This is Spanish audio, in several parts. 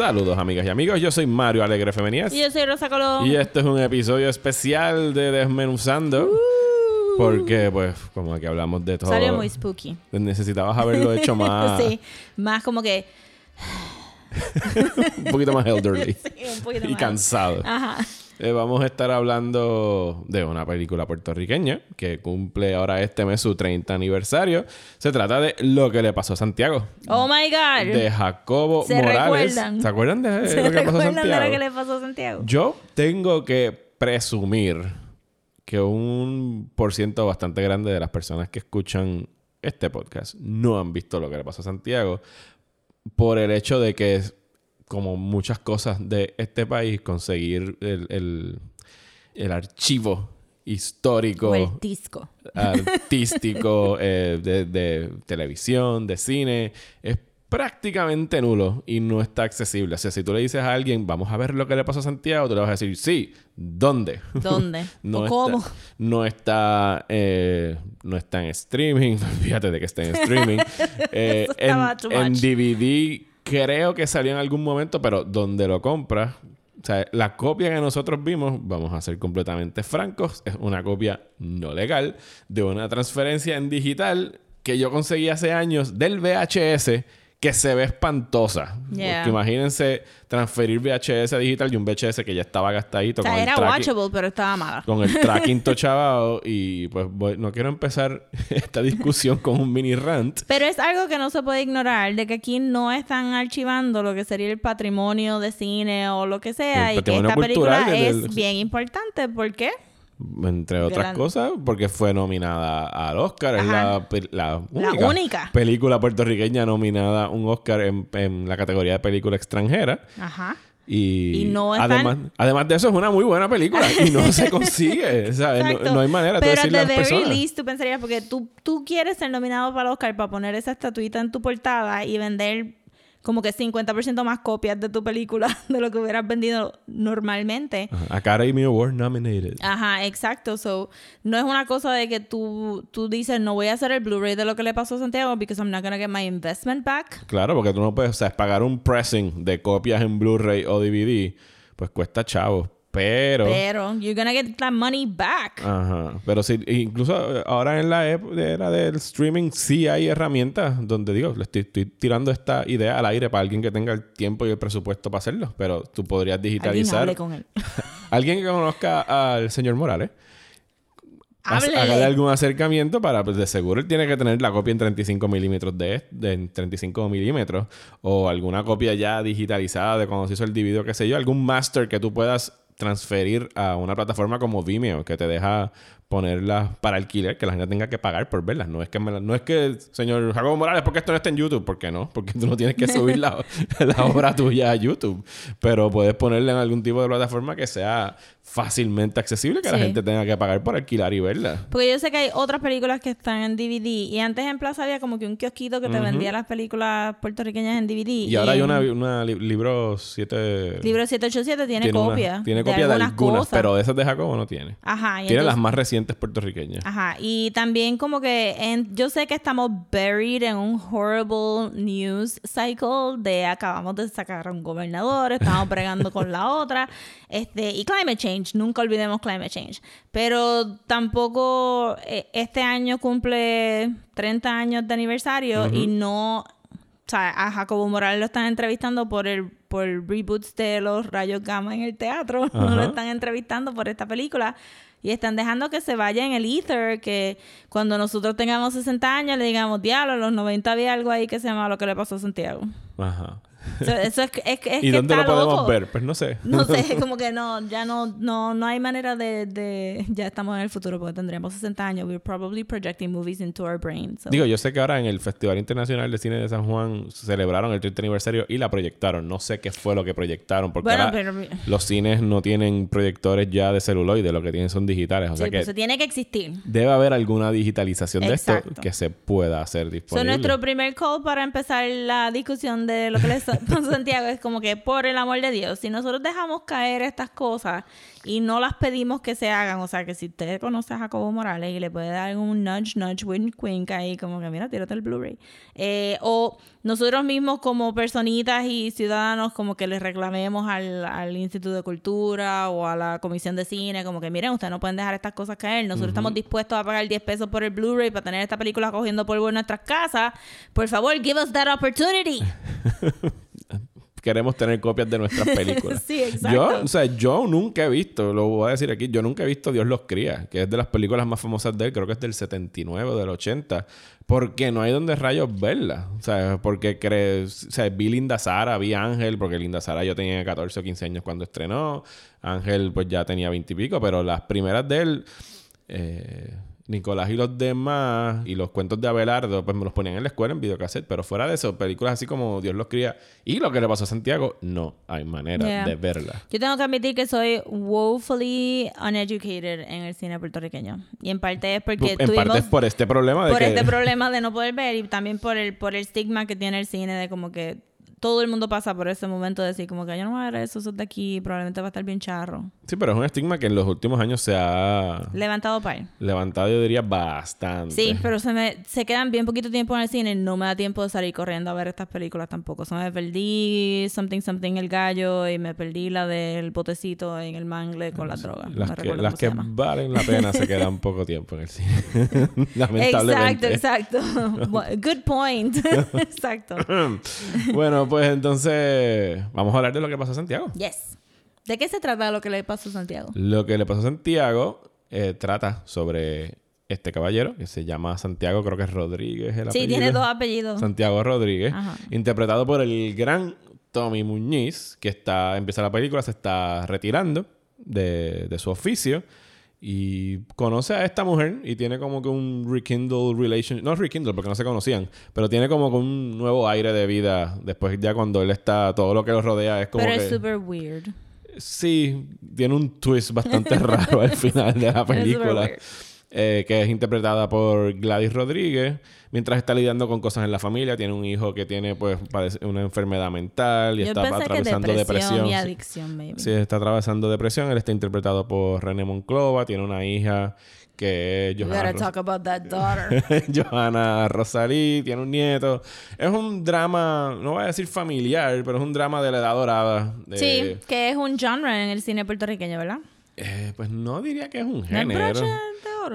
Saludos amigas y amigos, yo soy Mario Alegre Femenías. Y yo soy Rosa Colón. Y este es un episodio especial de Desmenuzando. Uh. Porque, pues, como aquí hablamos de todo. Salió muy spooky. Necesitabas haberlo hecho más. sí, más como que... un poquito más elderly. Sí, un poquito y más. cansado. Ajá. Eh, vamos a estar hablando de una película puertorriqueña que cumple ahora este mes su 30 aniversario. Se trata de Lo que le pasó a Santiago. Oh my God. De Jacobo ¿Se Morales. recuerdan? ¿Se acuerdan de ¿Se lo que pasó de lo que le pasó a Santiago? Yo tengo que presumir que un por ciento bastante grande de las personas que escuchan este podcast no han visto lo que le pasó a Santiago por el hecho de que como muchas cosas de este país conseguir el, el- el archivo histórico O el disco. artístico eh, de, de televisión, de cine, es prácticamente nulo y no está accesible. O sea, si tú le dices a alguien, vamos a ver lo que le pasó a Santiago, tú le vas a decir, sí, ¿dónde? ¿Dónde? no ¿O está, cómo? No está, eh, no está en streaming. Fíjate de que está en streaming. Eh, Eso en, en. DVD creo que salió en algún momento, pero donde lo compras, o sea, la copia que nosotros vimos, vamos a ser completamente francos, es una copia no legal de una transferencia en digital que yo conseguí hace años del VHS que se ve espantosa. Yeah. Porque imagínense transferir VHS a digital y un VHS que ya estaba gastadito O sea, con era el watchable, pero estaba mala. con el tracking tochabado y pues voy- no quiero empezar esta discusión con un mini rant. Pero es algo que no se puede ignorar, de que aquí no están archivando lo que sería el patrimonio de cine o lo que sea, El y que esta película del- es bien importante. ¿Por qué? Entre otras cosas, porque fue nominada al Oscar. Es Ajá. la, pe- la La única, única. película puertorriqueña nominada a un Oscar en, en la categoría de película extranjera. Ajá. Y, Y no están- además, además de eso, es una muy buena película y no se consigue. ¿sabes? No, no hay manera de Pero decirle a at las the very personas. least, tú pensarías, porque tú, tú quieres ser nominado para el Oscar para poner esa estatuita en tu portada y vender como que 50% más copias de tu película de lo que hubieras vendido normalmente. Ajá. Academy Award nominated. Ajá, exacto. So, no es una cosa de que tú, tú dices, no voy a hacer el Blu-ray de lo que le pasó a Santiago because I'm not gonna get my investment back. Claro, porque tú no puedes, o sea, pagar un pressing de copias en Blu-ray o DVD, pues cuesta chavo. Pero. Pero you're gonna get that money back. Ajá. Pero sí, incluso eh, ahora en la era del streaming sí hay herramientas donde digo, le estoy, estoy tirando esta idea al aire para alguien que tenga el tiempo y el presupuesto para hacerlo. Pero tú podrías Alguien digitalizar. hable con él. Alguien que conozca al señor Morales. Hágale algún acercamiento para, pues de seguro él tiene que tener la copia en 35 milímetros de, de en 35 milímetros o alguna copia ya digitalizada de cuando se hizo el DVD o qué sé yo, algún master que tú puedas transferir a una plataforma como Vimeo que te deja ponerlas para alquiler, que la gente tenga que pagar por verlas. No es que, me la- no es que, señor Jacobo Morales, porque esto no está en YouTube? ¿Por qué no? Porque tú no tienes que subir la, la obra tuya a YouTube. Pero puedes ponerla en algún tipo de plataforma que sea fácilmente accesible, que la gente tenga que pagar por alquilar y verla. Porque yo sé que hay otras películas que están en DVD. Y antes en Plaza había como que un kiosquito que te vendía las películas puertorriqueñas en DVD. Y ahora hay una, una li- libro 7... Libro 787 tiene, tiene una- copia. tiene copia de, algunas, cosas. pero de esas de Jacobo no tiene. Ajá. y Tiene las más recientes puertorriqueñas. Ajá, y también como que en, yo sé que estamos buried en un horrible news cycle de acabamos de sacar a un gobernador, estamos bregando con la otra, este, y climate change, nunca olvidemos climate change. Pero tampoco eh, este año cumple 30 años de aniversario y no, o sea, a Jacobo Morales lo están entrevistando por el por reboots de los rayos gamma en el teatro, no lo están entrevistando por esta película. Y están dejando que se vaya en el ether, que cuando nosotros tengamos 60 años le digamos, diablo, en los 90 había algo ahí que se llama lo que le pasó a Santiago. Ajá. Eso, eso es, que- es, que- es ¿Y que dónde lo está podemos loco. ver? Pues no sé. No sé, como que no, ya no, no, no hay manera de, de, ya estamos en el futuro porque tendremos 60 años. We're probably projecting movies into our brain. so. Digo, yo sé que ahora en el Festival Internacional de Cine de San Juan celebraron el 30 aniversario y la proyectaron. No sé qué fue lo que proyectaron, porque Bueno, ahora pero- los cines no tienen proyectores ya de celuloide, lo que tienen son digitales. O sea Sí, que pues eso tiene que existir. debe haber alguna digitalización de esto Exacto. que se pueda hacer So, disponible. nuestro primer call para empezar la discusión de lo que les pasó Santiago es como que, por el amor de Dios, si nosotros dejamos caer estas cosas y no las pedimos que se hagan, o sea, que si usted conoce a Jacobo Morales y le puede dar un nudge, nudge, wink, wink ahí, como que mira, tírate el Blu-ray. Eh, o nosotros mismos como personitas y ciudadanos como que les reclamemos al, al, Instituto de Cultura o a la Comisión de Cine, como que miren, ustedes no pueden dejar estas cosas caer, nosotros estamos dispuestos a pagar 10 pesos por el Blu-ray para tener esta película cogiendo polvo en nuestras casas, por favor, give us that opportunity. queremos tener copias de nuestras películas. sí, exacto. Yo, o sea, yo nunca he visto, lo voy a decir aquí, yo nunca he visto Dios los cría, que es de las películas más famosas de él, creo que es del 79 o del 80, porque no hay donde rayos verla. O sea, porque crees, o sea, vi Linda Sara, vi Ángel, porque Linda Sara yo tenía 14 o 15 años cuando estrenó, Ángel pues ya tenía 20 y pico, pero las primeras de él... Eh, Nicolás y los demás y los cuentos de Abelardo, pues me los ponían en la escuela en videocassette, pero fuera de eso, películas así como Dios los cría y lo que le pasó a Santiago, no hay manera de verla. Yo tengo que admitir que soy woefully uneducated en el cine puertorriqueño y en parte es porque en parte es por este problema de por este problema de no poder ver y también por el por el estigma que tiene el cine de como que todo el mundo pasa por ese momento de decir como que yo no voy a ver eso, eso de aquí, probablemente va a estar bien charro. Sí, pero es un estigma que en los últimos años se ha... Levantado para Levantado yo diría bastante. Sí, pero se me se quedan bien poquito tiempo en el cine, no me da tiempo de salir corriendo a ver estas películas tampoco. Se me perdí Something Something El Gallo y me perdí la del botecito en el mangle con la droga. Las que, las que valen la pena se quedan poco tiempo en el cine. Lamentablemente. Exacto, exacto. Good point. exacto. bueno, pues entonces vamos a hablar de lo que pasó a Santiago. Yes. ¿De qué se trata lo que le pasó a Santiago? Lo que le pasó a Santiago eh, trata sobre este caballero que se llama Santiago, creo que es Rodríguez. El sí, tiene dos apellidos. Santiago Rodríguez, interpretado por el gran Tommy Muñiz, que está, empieza la película, se está retirando de, de su oficio y conoce a esta mujer y tiene como que un rekindle relation. No rekindle porque no se conocían, pero tiene como que un nuevo aire de vida después ya cuando él está, todo lo que lo rodea es como pero es súper weird. Sí, tiene un twist bastante raro al final de la película. Eh, que es interpretada por Gladys Rodríguez, mientras está lidiando con cosas en la familia, tiene un hijo que tiene pues una enfermedad mental y está atravesando depresión. Y adicción, maybe. Sí, está atravesando depresión. Él está interpretado por René Monclova, tiene una hija que es Johanna, talk about that daughter. Johanna Rosalí, tiene un nieto. Es un drama, no voy a decir familiar, pero es un drama de la edad dorada. Sí, que es un genre en el cine puertorriqueño, ¿verdad? Eh, pues no diría que es un género.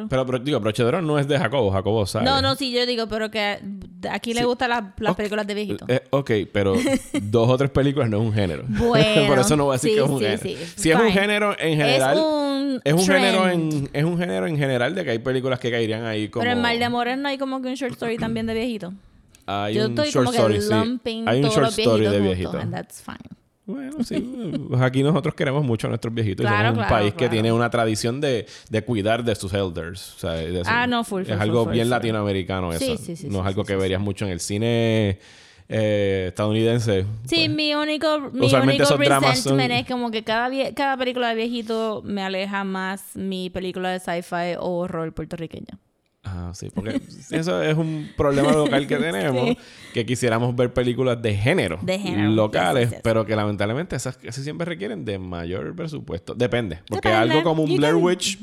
Pero, pero digo, Broche de Oro no es de Jacobo, Jacobo sabe. No, no, sí, yo digo, pero que aquí le gustan las, películas de viejito. Eh, ok, pero dos o tres películas no es un género. Bueno. Por eso no voy a decir que es un género. si es un género en general. Es un, es un género en Es un género en general de que hay películas que caerían ahí como. Pero en Mal de Amores no hay como que un short story también de viejito. Hay yo un estoy short como story, sí. Hay un short story de viejito. And that's fine. Bueno, sí. Aquí nosotros queremos mucho a nuestros viejitos. y somos un país que tiene una tradición de, de, cuidar de sus elders. O sea, de ah, no, full, Es algo bien latinoamericano eso. Sí, sí, no es algo que verías mucho en el cine eh, estadounidense. Sí, pues, mi único, mi único resentment es como que cada, cada película de viejito me aleja más mi película de sci-fi o horror puertorriqueña. Ah, sí, porque eso es un problema local que tenemos, que quisiéramos ver películas de género, locales, pero que lamentablemente esas, siempre requieren de mayor presupuesto. Depende, porque algo como un Blair Witch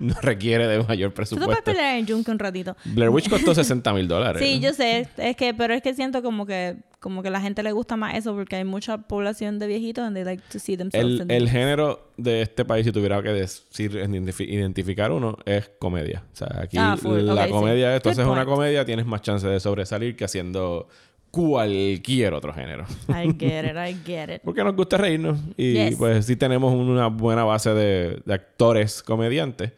no requiere de mayor presupuesto. Tú puedes pelear en Junk un ratito. Blair Witch costó 60 mil dólares. Sí, yo sé, es que, pero es que siento como que como que la gente le gusta más eso porque hay mucha población de viejitos and they like to see themselves el, el género de este país si tuviera que decir identificar uno es comedia. O sea aquí ah, la comedia entonces es una comedia tienes más chance de sobresalir que haciendo cualquier otro género. I get it I get it. Porque nos gusta reírnos y pues sí tenemos una buena base de, de actores comediantes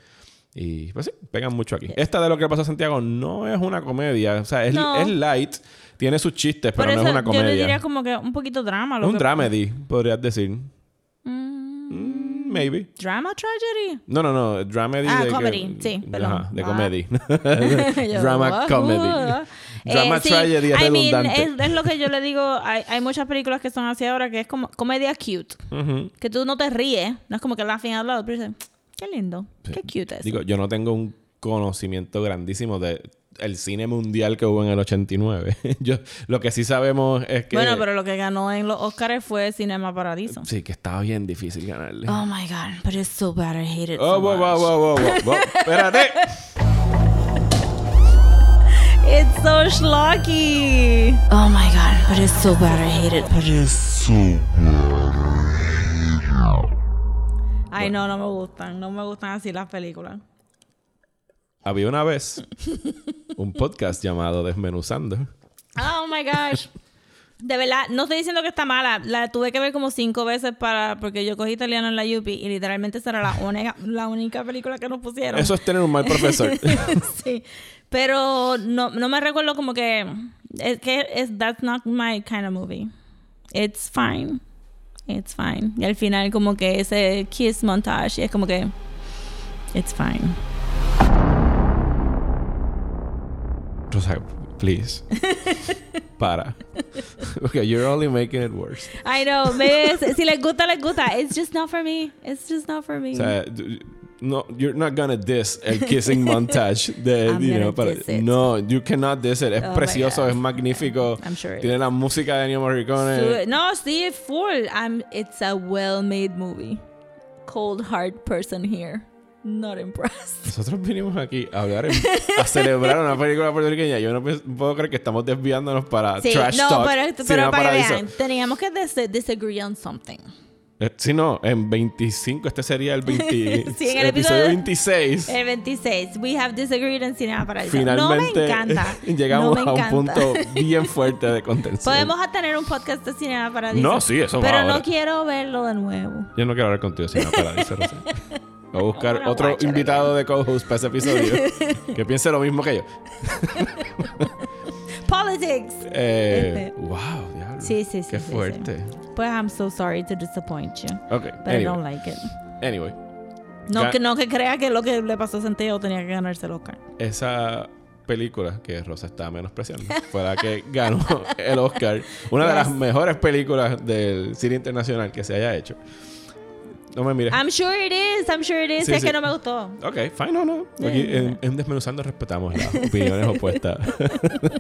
y pues sí, pegan mucho aquí. Esta de lo que pasa a Santiago no es una comedia. O sea, es, es light. Tiene sus chistes, pero no es una comedia. Yo diría como que un poquito drama. Lo un dramedy, podrías decir. Mm. Mm, maybe. ¿Drama tragedy? No, no, no. Dramedy ah, de comedy. sí, perdón. Ajá, de ah. comedy. Drama comedy. Drama eh, tragedy es redundante. es, lo que yo le digo. Hay, hay, muchas películas que son así ahora que es como comedia cute. Que tú no te ríes. No es como que la al lado, pero dices, qué lindo. Qué cute es. Digo, yo no tengo un conocimiento grandísimo de el cine mundial que hubo en el 89. Yo, lo que sí sabemos es que... Bueno, pero lo que ganó en los Oscars fue Cinema Paradiso. Sí, que estaba bien difícil ganarle. Oh my God, but it's so bad. I hate it. Oh, so wow, wow, much. wow, wow, wow, wow. Espérate. It's so schlocky. Oh my God, but it's so bad. I hate it. But it's Ay, no, no me gustan. No me gustan así las películas. Había una vez un podcast llamado Desmenuzando. Oh my gosh. De verdad, no estoy diciendo que está mala. La tuve que ver como cinco veces para porque yo cogí italiano en la UP y literalmente esa era la única, la única película que nos pusieron. Eso es tener un mal profesor. sí. Pero no, no me recuerdo como que es que es that's not my kind of movie. It's fine. It's fine. Y al final como que ese kiss montage y es como que it's fine. Rosa, please. Para. Okay, you're only making it worse. I know, maybe si les gusta les gusta. It's just not for me. It's just not for me. O sea, no, you're not gonna diss el kissing montage de, I'm you know, para- it. no, you cannot diss it. Es Oh precioso, es magnífico. I'm sure Tiene la música de Ennio Morricone. Su- No, sí, full. I'm, it's a well-made movie. Cold hard person here. Not impressed. Nosotros vinimos aquí a hablar, en- a celebrar una película puertorriqueña. Yo no puedo creer que estamos desviándonos para Sí, trash no, talk. pero, Cinema pero para que vean, teníamos que dis- disagree on something. Eh, Sí, no, en 25, este sería el 20, Sí, en el episodio episodio- 26. El 26. We have disagreed en Cinema Paradiso. Finalmente no me encanta. llegamos no me a un punto bien fuerte de contención. Podemos tener un podcast de Cinema Paradiso. No, sí, eso va Pero ahora. no quiero verlo de nuevo. Yo no quiero hablar contigo sin Paradiso, Rosa. Voy a buscar Una otro invitado de co-host para ese episodio que piense lo mismo que yo. Politics. Eh, wow, diablo. Sí, sí, sí, Qué sí, sí. fuerte. Pues I'm so sorry to disappoint you. Ok, But I don't anyway. like it. anyway. No que, no que crea que lo que le pasó a Santiago tenía que ganarse el Oscar. Esa película que Rosa está menospreciando fue la que ganó el Oscar. Una de las mejores películas del cine internacional que se haya hecho. No me mires. I'm sure it is. I'm sure it is. Sí, es sí. que no me gustó. Ok, fine, no, no. Aquí en, en Desmenuzando respetamos las opiniones opuestas.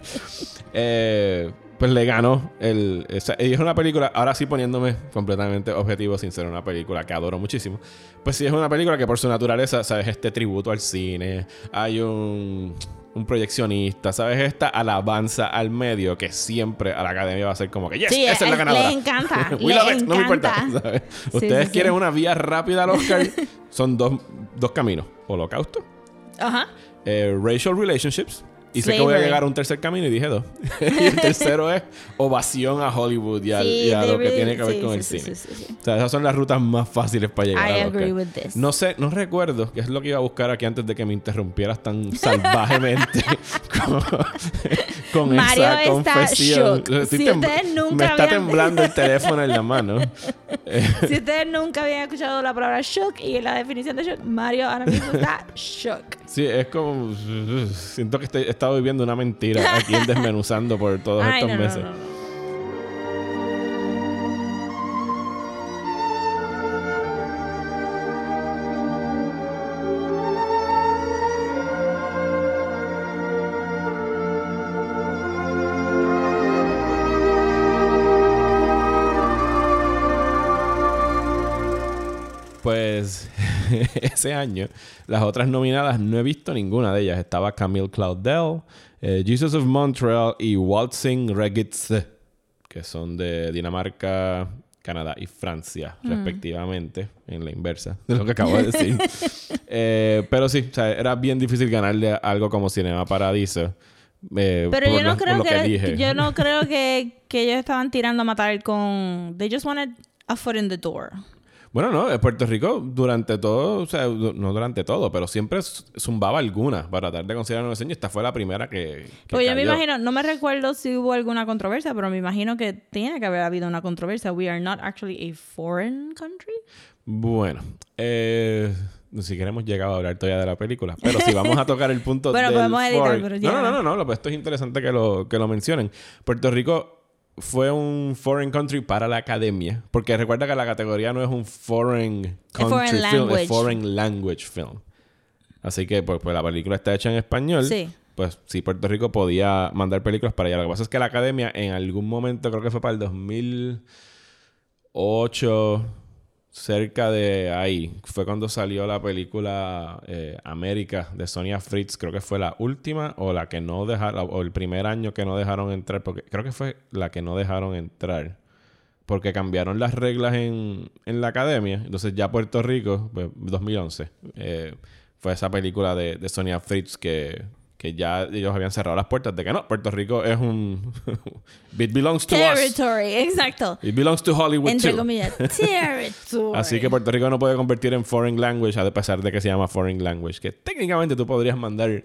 Eh, pues le ganó el... esa- y es una película, ahora sí poniéndome completamente objetivo sin ser una película que adoro muchísimo. Pues sí es una película que por su naturaleza, ¿sabes? Este tributo al cine. Hay un, un proyeccionista, ¿sabes? Esta alabanza al medio que siempre a la academia va a ser como que, yes, Sí, esa es la ganadora. les encanta, We love it, no me importa. encanta. ¿sabes? Sí, Ustedes sí. quieren una vía rápida al Oscar. Son dos, dos caminos. Holocausto Ajá. eh, racial relationships. Y sé que voy a llegar a un tercer camino y dije dos. y el tercero es ovación a Hollywood y, al- Sí, y a lo que really- tiene que ver sí, con sí, el cine. sí, sí, sí. O sea, esas son las rutas más fáciles para llegar I agree with this. No sé, no recuerdo, que es lo que iba a buscar aquí antes de que me interrumpieras tan salvajemente con, con Mario esa está confesión. shook. Estoy Si ustedes nunca me está habían- temblando el teléfono en la mano. Si ustedes nunca habían escuchado la palabra shook y la definición de shook, Mario ahora mismo está shook. Sí, es como. Siento que estoy- estado viviendo una mentira aquí en Desmenuzando por todos Ay, estos no, meses. no, no. ese año, las otras nominadas no he visto ninguna de ellas. Estaba Camille Claudel, eh, Jesus of Montreal y Waltzing Regitze, que son de Dinamarca, Canadá y Francia, Mm. respectivamente, en la inversa de lo que acabo de decir. Eh, pero sí, o sea, era bien difícil ganarle algo como Cinema Paradiso. eh, Pero yo no lo- creo que, yo no creo que, que ellos estaban tirando a matar con they just wanted a foot in the door. Bueno, no, Puerto Rico durante todo, o sea, no durante todo, pero siempre zumbaba alguna para tratar de considerar un diseño. Esta fue la primera que, que Pues yo me cayó. imagino, no me recuerdo si hubo alguna controversia, pero me imagino que tiene que haber habido una controversia. We are not actually a foreign country. Bueno, eh, ni siquiera hemos llegado a hablar todavía de la película, pero si vamos a tocar el punto Bueno, del podemos editar, pero no, ya. no, no, no, no, pues esto es interesante que lo, que lo mencionen. Puerto Rico fue un foreign country para la academia, porque recuerda que la categoría no es un foreign country foreign film, language. es foreign language film. Así que pues, pues la película está hecha en español. Sí. pues sí, Puerto Rico podía mandar películas para allá. Lo que pasa es que la academia en algún momento, creo que fue para el 2008, cerca de ahí, fue cuando salió la película eh, América de Sonia Fritz. Creo que fue la última o la que no dejaron, o el primer año que no dejaron entrar, porque creo que fue la que no dejaron entrar. Porque cambiaron las reglas en, en la academia. Entonces ya Puerto Rico, pues, 2011, eh, fue esa película de, de Sonia Fritz que que ya ellos habían cerrado las puertas de que no, Puerto Rico es un... It belongs to Territory, exacto. It belongs to Hollywood Entre too. comillas, territory. Así que Puerto Rico no puede convertir en foreign language a pesar de que se llama foreign language. Que técnicamente tú podrías mandar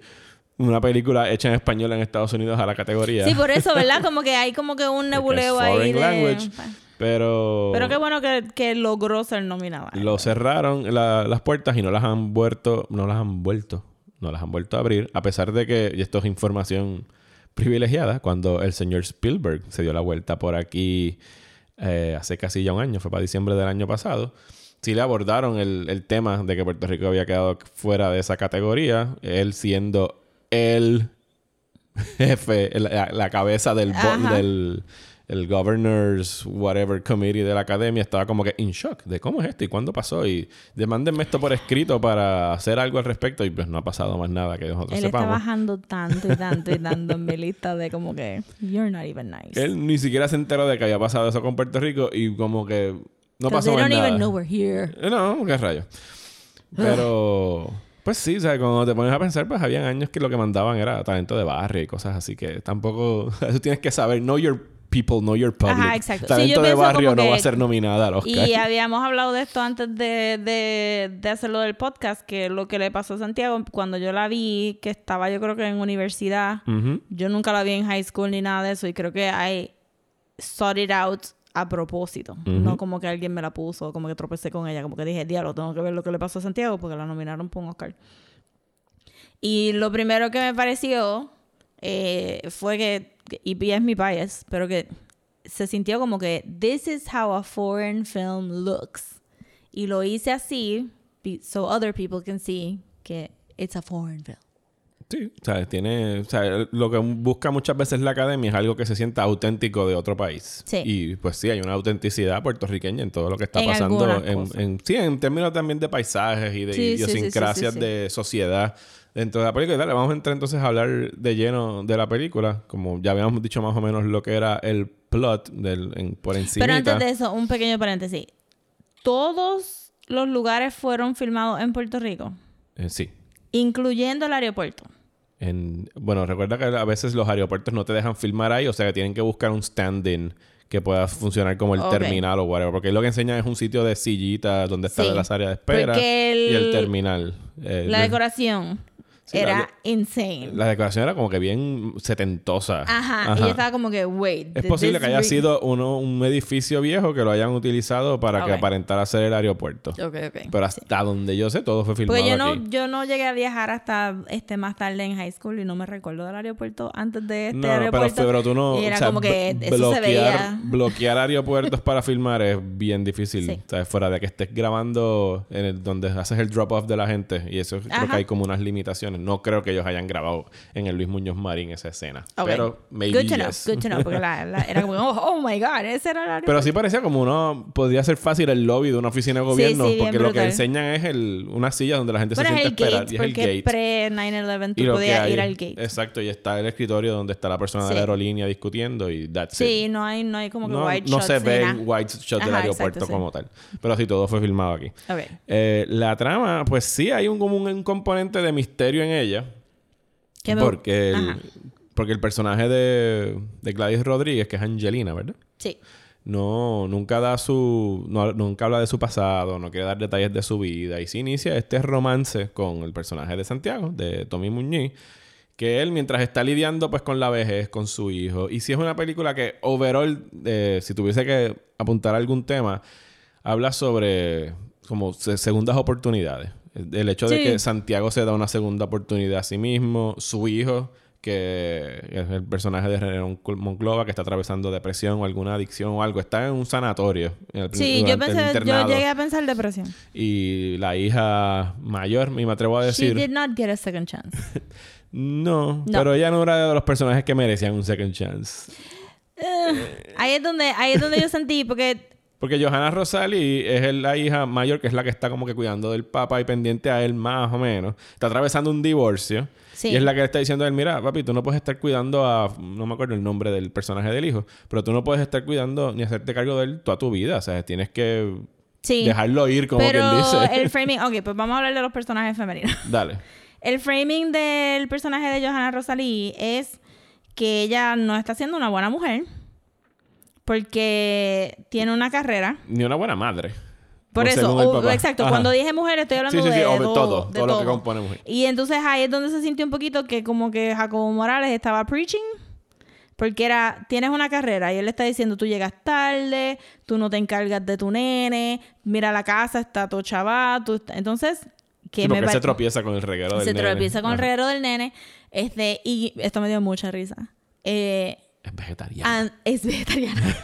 una película hecha en español en Estados Unidos a la categoría. Sí, por eso, ¿verdad? Como que hay como que un nebuleo ahí foreign de... language. Pero... Pero qué bueno que, que logró ser nominada. Lo cerraron la- las puertas y no las han vuelto... No las han vuelto. No las han vuelto a abrir. A pesar de que... Y esto es información privilegiada. Cuando el señor Spielberg se dio la vuelta por aquí... eh, hace casi ya un año. Fue para diciembre del año pasado. Sí le abordaron el, el tema de que Puerto Rico había quedado fuera de esa categoría. Él siendo el jefe, la, la cabeza del, bo- del el governor's whatever committee de la academia estaba como que in shock de cómo es esto y cuándo pasó y demándenme esto por escrito para hacer algo al respecto y pues no ha pasado más nada que nosotros Él está sepamos. bajando tanto y tanto y tanto en mi lista de como que you're not even nice. Él ni siquiera se enteró de que había pasado eso con Puerto Rico y como que no pasó they don't nada. even know we're here. Eh, No, qué rayo. Pero, pues sí, o sea, cuando te pones a pensar, pues habían años que lo que mandaban era talento de barrio y cosas así que tampoco. Eso tienes que saber. Know your people, know your public. Ajá, exacto. Sí, Talento yo de barrio no va a ser nominada al Oscar. Y habíamos hablado de esto antes de, de, de hacerlo del podcast, que lo que le pasó a Santiago, cuando yo la vi, que estaba yo creo que en universidad, Ujú. yo nunca la vi en high school ni nada de eso, y creo que I sought it out a propósito. No como que alguien me la puso, como que tropecé con ella, como que dije, diablo, tengo que ver lo que le pasó a Santiago porque la nominaron por un Oscar. Y lo primero que me pareció eh, fue que, y es mi bias, pero que se sintió como que this is how a foreign film looks. Y lo hice así, so other people can see que it's a foreign film. Sí, o sea, tiene, o sea, lo que busca muchas veces la academia es algo que se sienta auténtico de otro país. Sí. Y pues sí, hay una autenticidad puertorriqueña en todo lo que está En pasando. En, en- sí, en términos también de paisajes y de sí, idiosincrasias sí. de sociedad dentro de la película. Y dale, vamos a entrar entonces a hablar de lleno de la película. Como ya habíamos dicho más o menos lo que era el plot del, en- por encima. Pero antes de eso, un pequeño paréntesis. Todos los lugares fueron filmados en Puerto Rico, Eh, sí. incluyendo el aeropuerto. En, bueno, recuerda que a veces los aeropuertos no te dejan filmar ahí, o sea que tienen que buscar un stand-in que pueda funcionar como el terminal o whatever. Porque lo que enseñan es un sitio de sillitas donde están Sí. las áreas de espera el- y el terminal. Eh, La de- decoración Sí, era la- insane. la decoración era como que bien setentosa. Ajá. Y yo estaba como que, wait. Es posible que haya sido uno, un edificio viejo que lo hayan utilizado para que aparentara ser el aeropuerto. Ok, ok. Pero hasta donde yo sé, todo fue filmado Porque yo no, aquí. yo no llegué a viajar hasta este más tarde en high school y no me recuerdo del aeropuerto antes de este No, pero, aeropuerto. pero tú no. Y era o sea, como que blo- eso se veía. bloquear aeropuertos para filmar es bien difícil. Sí. O sea, fuera de que estés grabando en el, donde haces el drop-off de la gente. Y eso creo que hay como unas limitaciones. No creo que ellos hayan grabado en el Luis Muñoz Marín esa escena. Ok. Pero maybe Good to know, yes. good to know. Porque la, la- era como, oh, oh my God, ese era el aeropuerto. Pero sí parecía como uno... Podría ser fácil el lobby de una oficina de Sí, gobierno. sí, bien porque lo que enseñan es el, una silla donde la gente Bueno, se siente el a esperar. gate, y es el gate. pre-9-11 Y tú podías ir al gate. Exacto, y está el escritorio donde está la persona de Sí. la aerolínea discutiendo y that's it. Sí, no hay, no hay como que no, white no shots se ni ven nada. white shots del aeropuerto exacto, sí. como tal. Pero sí, todo fue filmado aquí. Ok. Eh, la trama, pues sí hay un, como un, un componente de misterio en ella. Que me- Porque el, porque el personaje de, de Gladys Rodríguez, que es Angelina, ¿verdad? Sí. No, nunca da su... no- nunca habla de su pasado, no quiere dar detalles de su vida. Y se inicia este romance con el personaje de Santiago, de Tommy Muñiz. Que él, mientras está lidiando pues con la vejez, con su hijo. Y si es una película que, overall, eh, si tuviese que apuntar a algún tema, habla sobre como se- segundas oportunidades. El hecho de que Santiago se da una segunda oportunidad a sí mismo, su hijo, que es el personaje de René Monclova que está atravesando depresión o alguna adicción o algo. Está en un sanatorio. sí, yo, pensé, yo llegué a pensar depresión. Y la hija mayor, me atrevo a decir... She did not get a second chance. no, pero ella no era de los personajes que merecían un second chance. Eh, ahí es donde ahí es donde yo sentí porque porque Johanna Rosali es la hija mayor que es la que está como que cuidando del papá y pendiente a él más o menos. Está atravesando un divorcio. Y es la que le está diciendo a él, mira, papi, tú no puedes estar cuidando a... No me acuerdo el nombre del personaje del hijo. Pero tú no puedes estar cuidando ni hacerte cargo de él toda tu vida. O sea, tienes que dejarlo ir como pero quien dice. el framing... Ok, pues vamos a hablar de los personajes femeninos. Dale. El framing del personaje de Johanna Rosalí es que ella no está siendo una buena mujer porque tiene una carrera. Ni una buena madre. Por eso, exacto. Cuando dije mujer, estoy hablando de, todo, todo, lo que compone mujer. Y entonces ahí es donde se sintió un poquito que como que Jacobo Morales estaba preaching. Porque era, tienes una carrera y él le está diciendo, tú llegas tarde, tú no te encargas de tu nene, mira la casa, está todo chaval. Entonces, que sí, me se tropieza con el reguero del nene. Se tropieza con el reguero del nene. Este, y esto me dio mucha risa. Eh, es vegetariana. es vegetariana.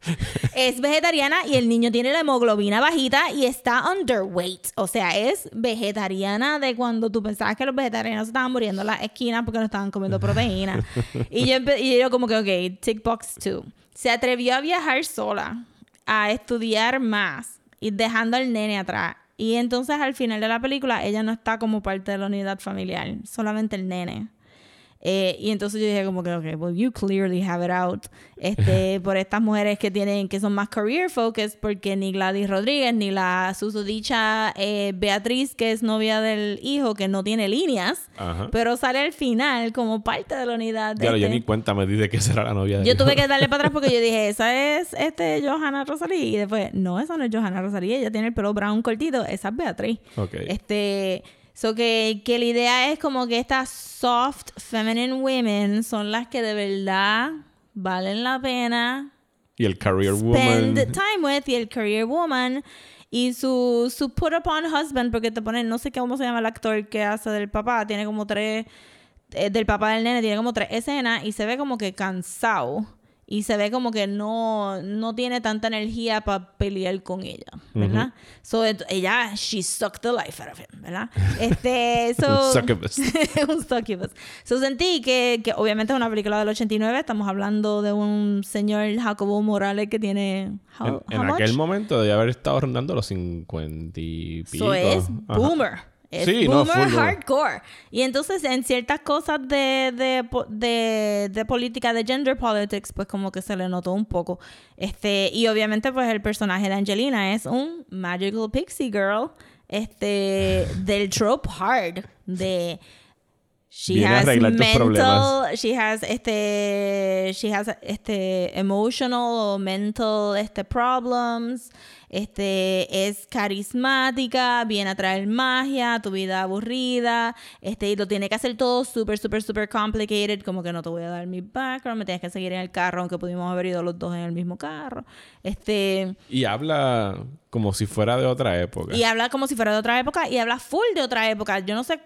es vegetariana y el niño tiene la hemoglobina bajita y está underweight. O sea, es vegetariana de cuando tú pensabas que los vegetarianos estaban muriendo en la esquina porque no estaban comiendo proteína. y, yo y yo como que, ok, tick box 2. Se atrevió a viajar sola, a estudiar más y dejando al nene atrás. Y entonces al final de la película ella no está como parte de la unidad familiar, solamente el nene. Eh, y entonces yo dije como que, ok, well, you clearly have it out. Este, por estas mujeres que tienen, que son más career focused, porque ni Gladys Rodríguez, ni la susodicha eh, Beatriz, que es novia del hijo, que no tiene líneas, pero sale al final como parte de la unidad. claro, yo este ni cuenta me di de que será la novia de Yo tuve que darle para atrás porque yo dije, esa es este Johanna Rosalí. Y después, no, esa no es Johanna Rosalí, ella tiene el pelo brown cortito, esa es Beatriz. Okay. Este So que, que la idea es como que estas soft feminine women son las que de verdad valen la pena. Y el career woman. Spend time with y el career woman. Y su, su put upon husband, porque te ponen, no sé cómo se llama el actor que hace del papá, tiene como tres, eh, del papá del nene, tiene como tres escenas y se ve como que cansado y se ve como que no, no tiene tanta energía para pelear con ella, ¿verdad? So, ella, she sucked the life out of him, ¿verdad? Este, so, un succubus. un succubus. So, sentí que, que obviamente es una película del 89, estamos hablando de un señor Jacobo Morales que tiene... en, aquel momento debe haber estado rondando los 50 y pico. So es boomer. Es sí, boomer hardcore. Y entonces en ciertas cosas de, de, de, de, política, de gender politics, pues como que se le notó un poco. Este, y obviamente pues el personaje de Angelina es un magical pixie girl este, del trope hard de... She has mental, she has este, she has este emotional mental este problems este, es carismática, viene a traer magia a tu vida aburrida, este, y lo tiene que hacer todo súper, súper, súper complicated, como que no te voy a dar mi background, me tienes que seguir en el carro, aunque pudimos haber ido los dos en el mismo carro. Este... Y habla como si fuera de otra época. Y habla como si fuera de otra época y habla full de otra época. Yo no sé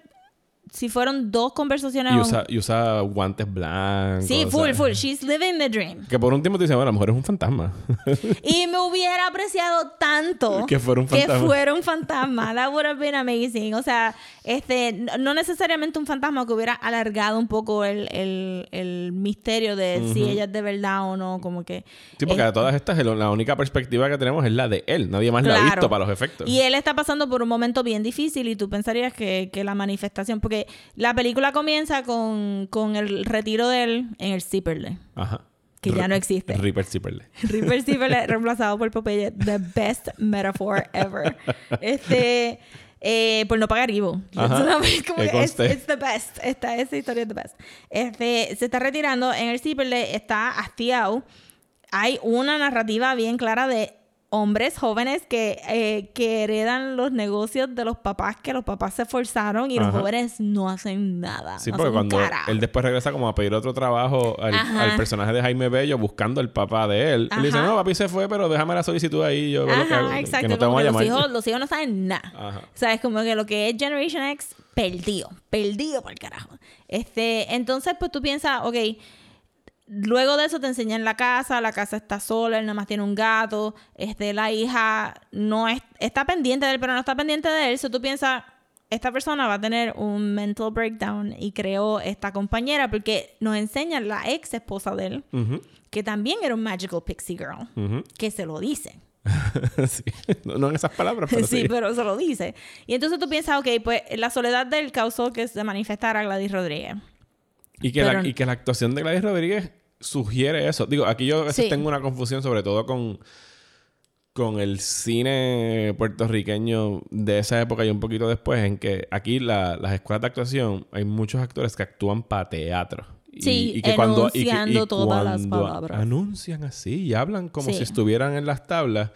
si fueron dos conversaciones. Y usa, y usa guantes blancos. Sí, full, full. She's living the dream. Que por un tiempo te dicen, bueno, a lo mejor es un fantasma. y me hubiera apreciado tanto que fuera un fantasma. Que fuera un fantasma. That would have been amazing. O sea, este, no necesariamente un fantasma que hubiera alargado un poco el, el, el misterio de si ella es de verdad o no. Como que. Sí, porque de todas estas, la única perspectiva que tenemos es la de él. Nadie más la ha visto para los efectos. Y él está pasando por un momento bien difícil y tú pensarías que, que la manifestación. Porque la película comienza con, con el retiro de él en el Zipperle. Ajá. Que ya no existe. Ripper Zipperle. Ripper Zipperle reemplazado por Popeye. The best metaphor ever. Este... Eh, por no pagar Ivo. es, it's the best. Esta, esa historia es the best. Este, se está retirando. En el Zipperle está hastiado. Hay una narrativa bien clara de hombres jóvenes que, eh, que heredan los negocios de los papás, que los papás se esforzaron y los Ajá. jóvenes no hacen nada. Sí, no porque cuando carajo. él después regresa como a pedir otro trabajo al, Ajá. al personaje de Jaime Bello buscando al papá de él. Él le dice, Ajá. no, papi se fue, pero déjame la solicitud ahí. Yo veo lo que hago, Ajá, que exacto. no te vamos a que los, llamar. hijos, los hijos no saben nada. Ajá. O sea, es como que lo que es Generation X, perdido. Perdido por el carajo. Este, entonces, pues tú piensas, ok, luego de eso te enseñan la casa, la casa está sola, él nada más tiene un gato, este, la hija no es, está pendiente de él, pero no está pendiente de él. So tú piensas, esta persona va a tener un mental breakdown y creó esta compañera porque nos enseñan la ex esposa de él, que también era un magical pixie girl, que se lo dice. sí. no, no en esas palabras, pero sí, sí. pero se lo dice. Y entonces tú piensas, ok, pues la soledad de él causó que se manifestara Gladys Rodríguez. Y que, la, y que la actuación de Gladys Rodríguez sugiere eso. Digo, aquí yo a veces Sí. tengo una confusión, sobre todo con, con el cine puertorriqueño de esa época y un poquito después, en que aquí la- las escuelas de actuación hay muchos actores que actúan para teatro. Y, Sí, y que cuando, y que- y enunciando todas las cuando palabras. Anuncian así y hablan como Sí. si estuvieran en las tablas.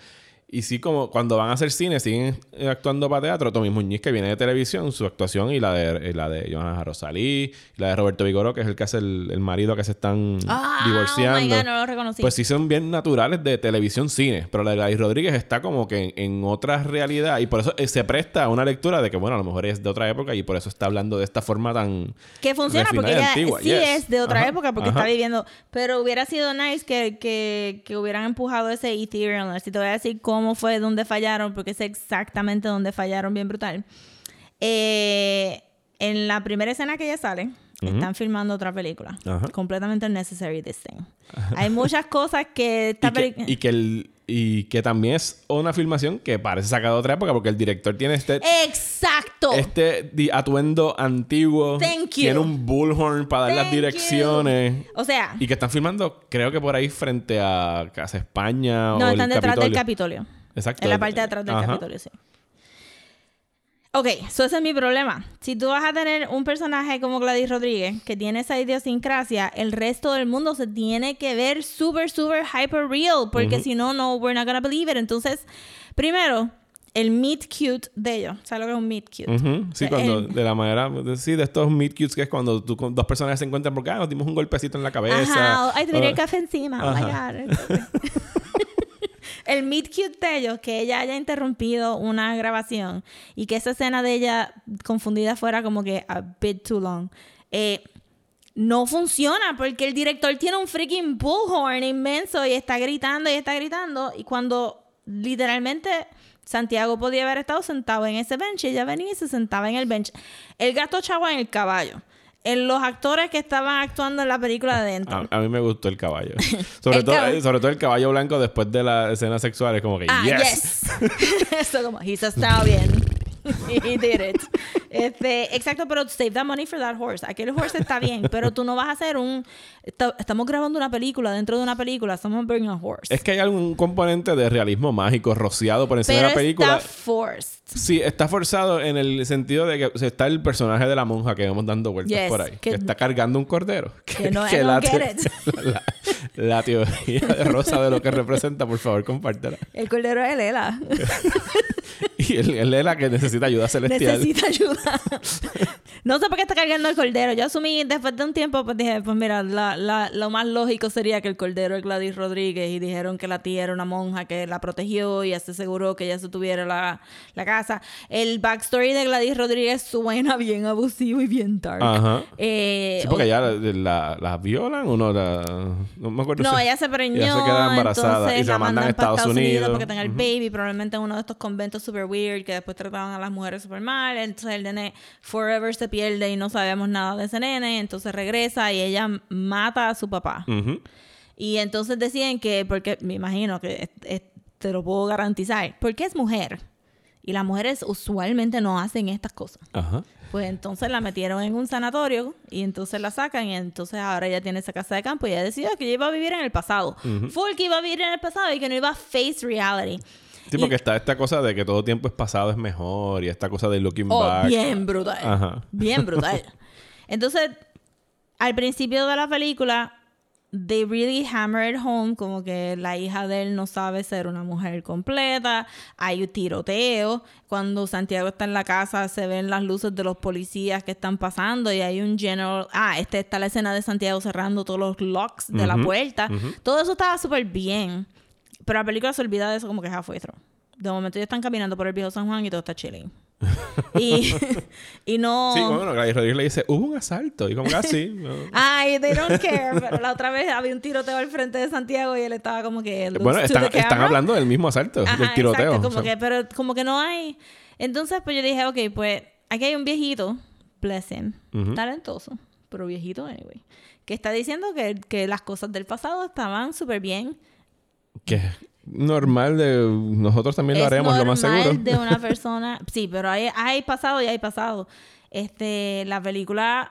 Y sí, como cuando van a hacer cine, siguen eh, actuando para teatro. Tommy Muñiz, que viene de televisión, su actuación y la de, y la de Johanna Rosalí, y la de Roberto Vigoró, que es el que hace el, el marido que se están Ah, divorciando. Oh my God, no lo reconocí. Pues sí son bien naturales de televisión cine, pero la de Gladys Rodríguez está como que en, en otra realidad y por eso eh, se presta a una lectura de que, bueno, a lo mejor es de otra época y por eso está hablando de esta forma tan... que funciona porque ella antigua, sí yes. es de otra Ajá, época porque ajá. está viviendo. Pero hubiera sido nice que, que, que hubieran empujado ese Ethereum. Si te voy a decir cómo fue, dónde fallaron, porque sé exactamente dónde fallaron, bien brutal. Eh, en la primera escena que ella sale, están filmando otra película. Ajá. Completamente unnecessary this thing. Hay muchas cosas que esta Y que, y que el- y que también es una filmación que parece sacada de otra época porque el director tiene este... Exacto. Este atuendo antiguo. Thank you. Tiene un bullhorn para dar las you. direcciones. O sea, Y que están filmando, creo que por ahí frente a Casa España o no, el están detrás del Capitolio. Capitolio. Exacto. En la parte de atrás del Ajá. Capitolio, sí. Ok, so ese es mi problema. Si tú vas a tener un personaje como Gladys Rodríguez, que tiene esa idiosincrasia, el resto del mundo se tiene que ver súper, súper hyper real, porque si no, no, we're not gonna believe it. Entonces, primero, el meet cute de ellos. ¿Sabes lo que es un meet cute? Ujú. Sí, El- cuando de la manera, sí, de estos meet cutes que es cuando tú con dos personas se encuentran porque ah, nos dimos un golpecito en la cabeza. Ajá, ay, te miré Ah, el café encima. Oh my God. el meet cute de ellos, que ella haya interrumpido una grabación y que esa escena de ella confundida fuera como que a bit too long. Eh, no funciona porque el director tiene un freaking bullhorn inmenso y está gritando y está gritando. Y cuando literalmente Santiago podía haber estado sentado en ese bench ella venía y se sentaba en el bench. El gato chava en el caballo. En los actores que estaban actuando en la película de dentro. A, a mí me gustó el caballo. Sobre, El todo, caballo. sobre todo el caballo blanco después de la escena sexual. Es como que, Ah, yes. yes. Eso como, he's a stallion. He did it. Este, exacto, pero save that money for that horse. Aquel horse está bien, pero tú no vas a hacer un... esta- estamos grabando una película dentro de una película. Someone bring a horse. Es que hay algún componente de realismo mágico rociado por encima pero de la película. está forced. Sí, está forzado en el sentido de que o sea, está el personaje de la monja que vamos dando vueltas Yes, por ahí. Que, que- está cargando un cordero. Que no- I don't la, it. La, la teoría de Rosa de lo que representa, por favor, compártela. El cordero es Lela. Él es la que necesita ayuda celestial. Necesita ayuda. No sé por qué está cargando el cordero. Yo asumí después de un tiempo, pues dije, pues mira, la, la- lo más lógico sería que el cordero es Gladys Rodríguez y dijeron que la tía era una monja que la protegió y se aseguró que ella se tuviera la, la casa. El backstory de Gladys Rodríguez suena bien abusivo y bien dark. Ajá. Eh, Sí, porque ya la, la, la violan o no la... No me acuerdo No, si- ella se preñó, Ella se queda embarazada entonces y se la mandan a para Estados Unidos. porque tenga el baby, probablemente en uno de estos conventos super weird que después trataban a las mujeres super mal, entonces el nene forever se pierde y no sabemos nada de ese nene, entonces regresa y ella mata a su papá. Ujú. Y entonces decían que, porque me imagino que es- es- te lo puedo garantizar, porque es mujer. Y las mujeres usualmente no hacen estas cosas. Ajá. Pues entonces la metieron en un sanatorio y entonces la sacan y entonces ahora ella tiene esa casa de campo y ella decidió que ella iba a vivir en el pasado. Full que iba a vivir en el pasado y que no iba a face reality. Sí, Y- porque está esta cosa de que todo tiempo es pasado es mejor y esta cosa de looking Oh, back. bien brutal. Ajá. Bien brutal. Entonces, al principio de la película, they really hammer it home como que la hija de él no sabe ser una mujer completa, hay un tiroteo, cuando Santiago está en la casa se ven las luces de los policías que están pasando y hay un general, ah, este está la escena de Santiago cerrando todos los locks de la puerta, todo eso estaba súper bien, pero la película se olvida de eso como que halfway through. De momento ellos están caminando por el viejo San Juan y todo está chilling. y, y no. Sí, bueno, Gladys Rodríguez le dice, hubo un asalto. Y como que así. Ay, they don't care. Pero la otra vez había un tiroteo al frente de Santiago y él estaba como que. Bueno, están, están, hablando del mismo asalto, del tiroteo. como que, pero como que no hay. Entonces, pues yo dije, ok, pues aquí hay un viejito, bless him, talentoso, pero viejito anyway, que está diciendo que, que las cosas del pasado estaban súper bien. ¿Qué? normal de nosotros también lo haremos lo más seguro. de una persona, sí, pero hay, hay pasado y hay pasado. Este, la película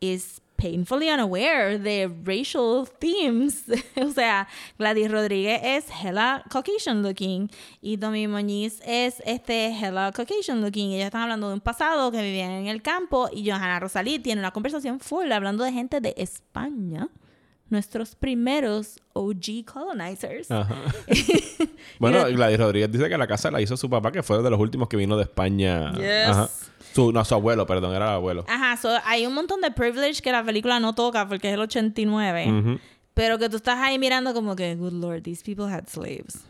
is painfully unaware de racial themes. o sea, Gladys Rodríguez es hella Caucasian looking y Domi Moñiz es este hella Caucasian looking. Ellos están hablando de un pasado que vivían en el campo y Johanna Rosalí tiene una conversación full hablando de gente de España nuestros primeros OG colonizers. bueno, Gladys Rodríguez dice que la casa la hizo su papá, que fue de los últimos que vino de España. Su, no, su abuelo, perdón, era el abuelo. Ajá, hay un montón de privilege que la película no toca porque es el 89. Pero que tú estás ahí mirando como que, good lord, these people had slaves.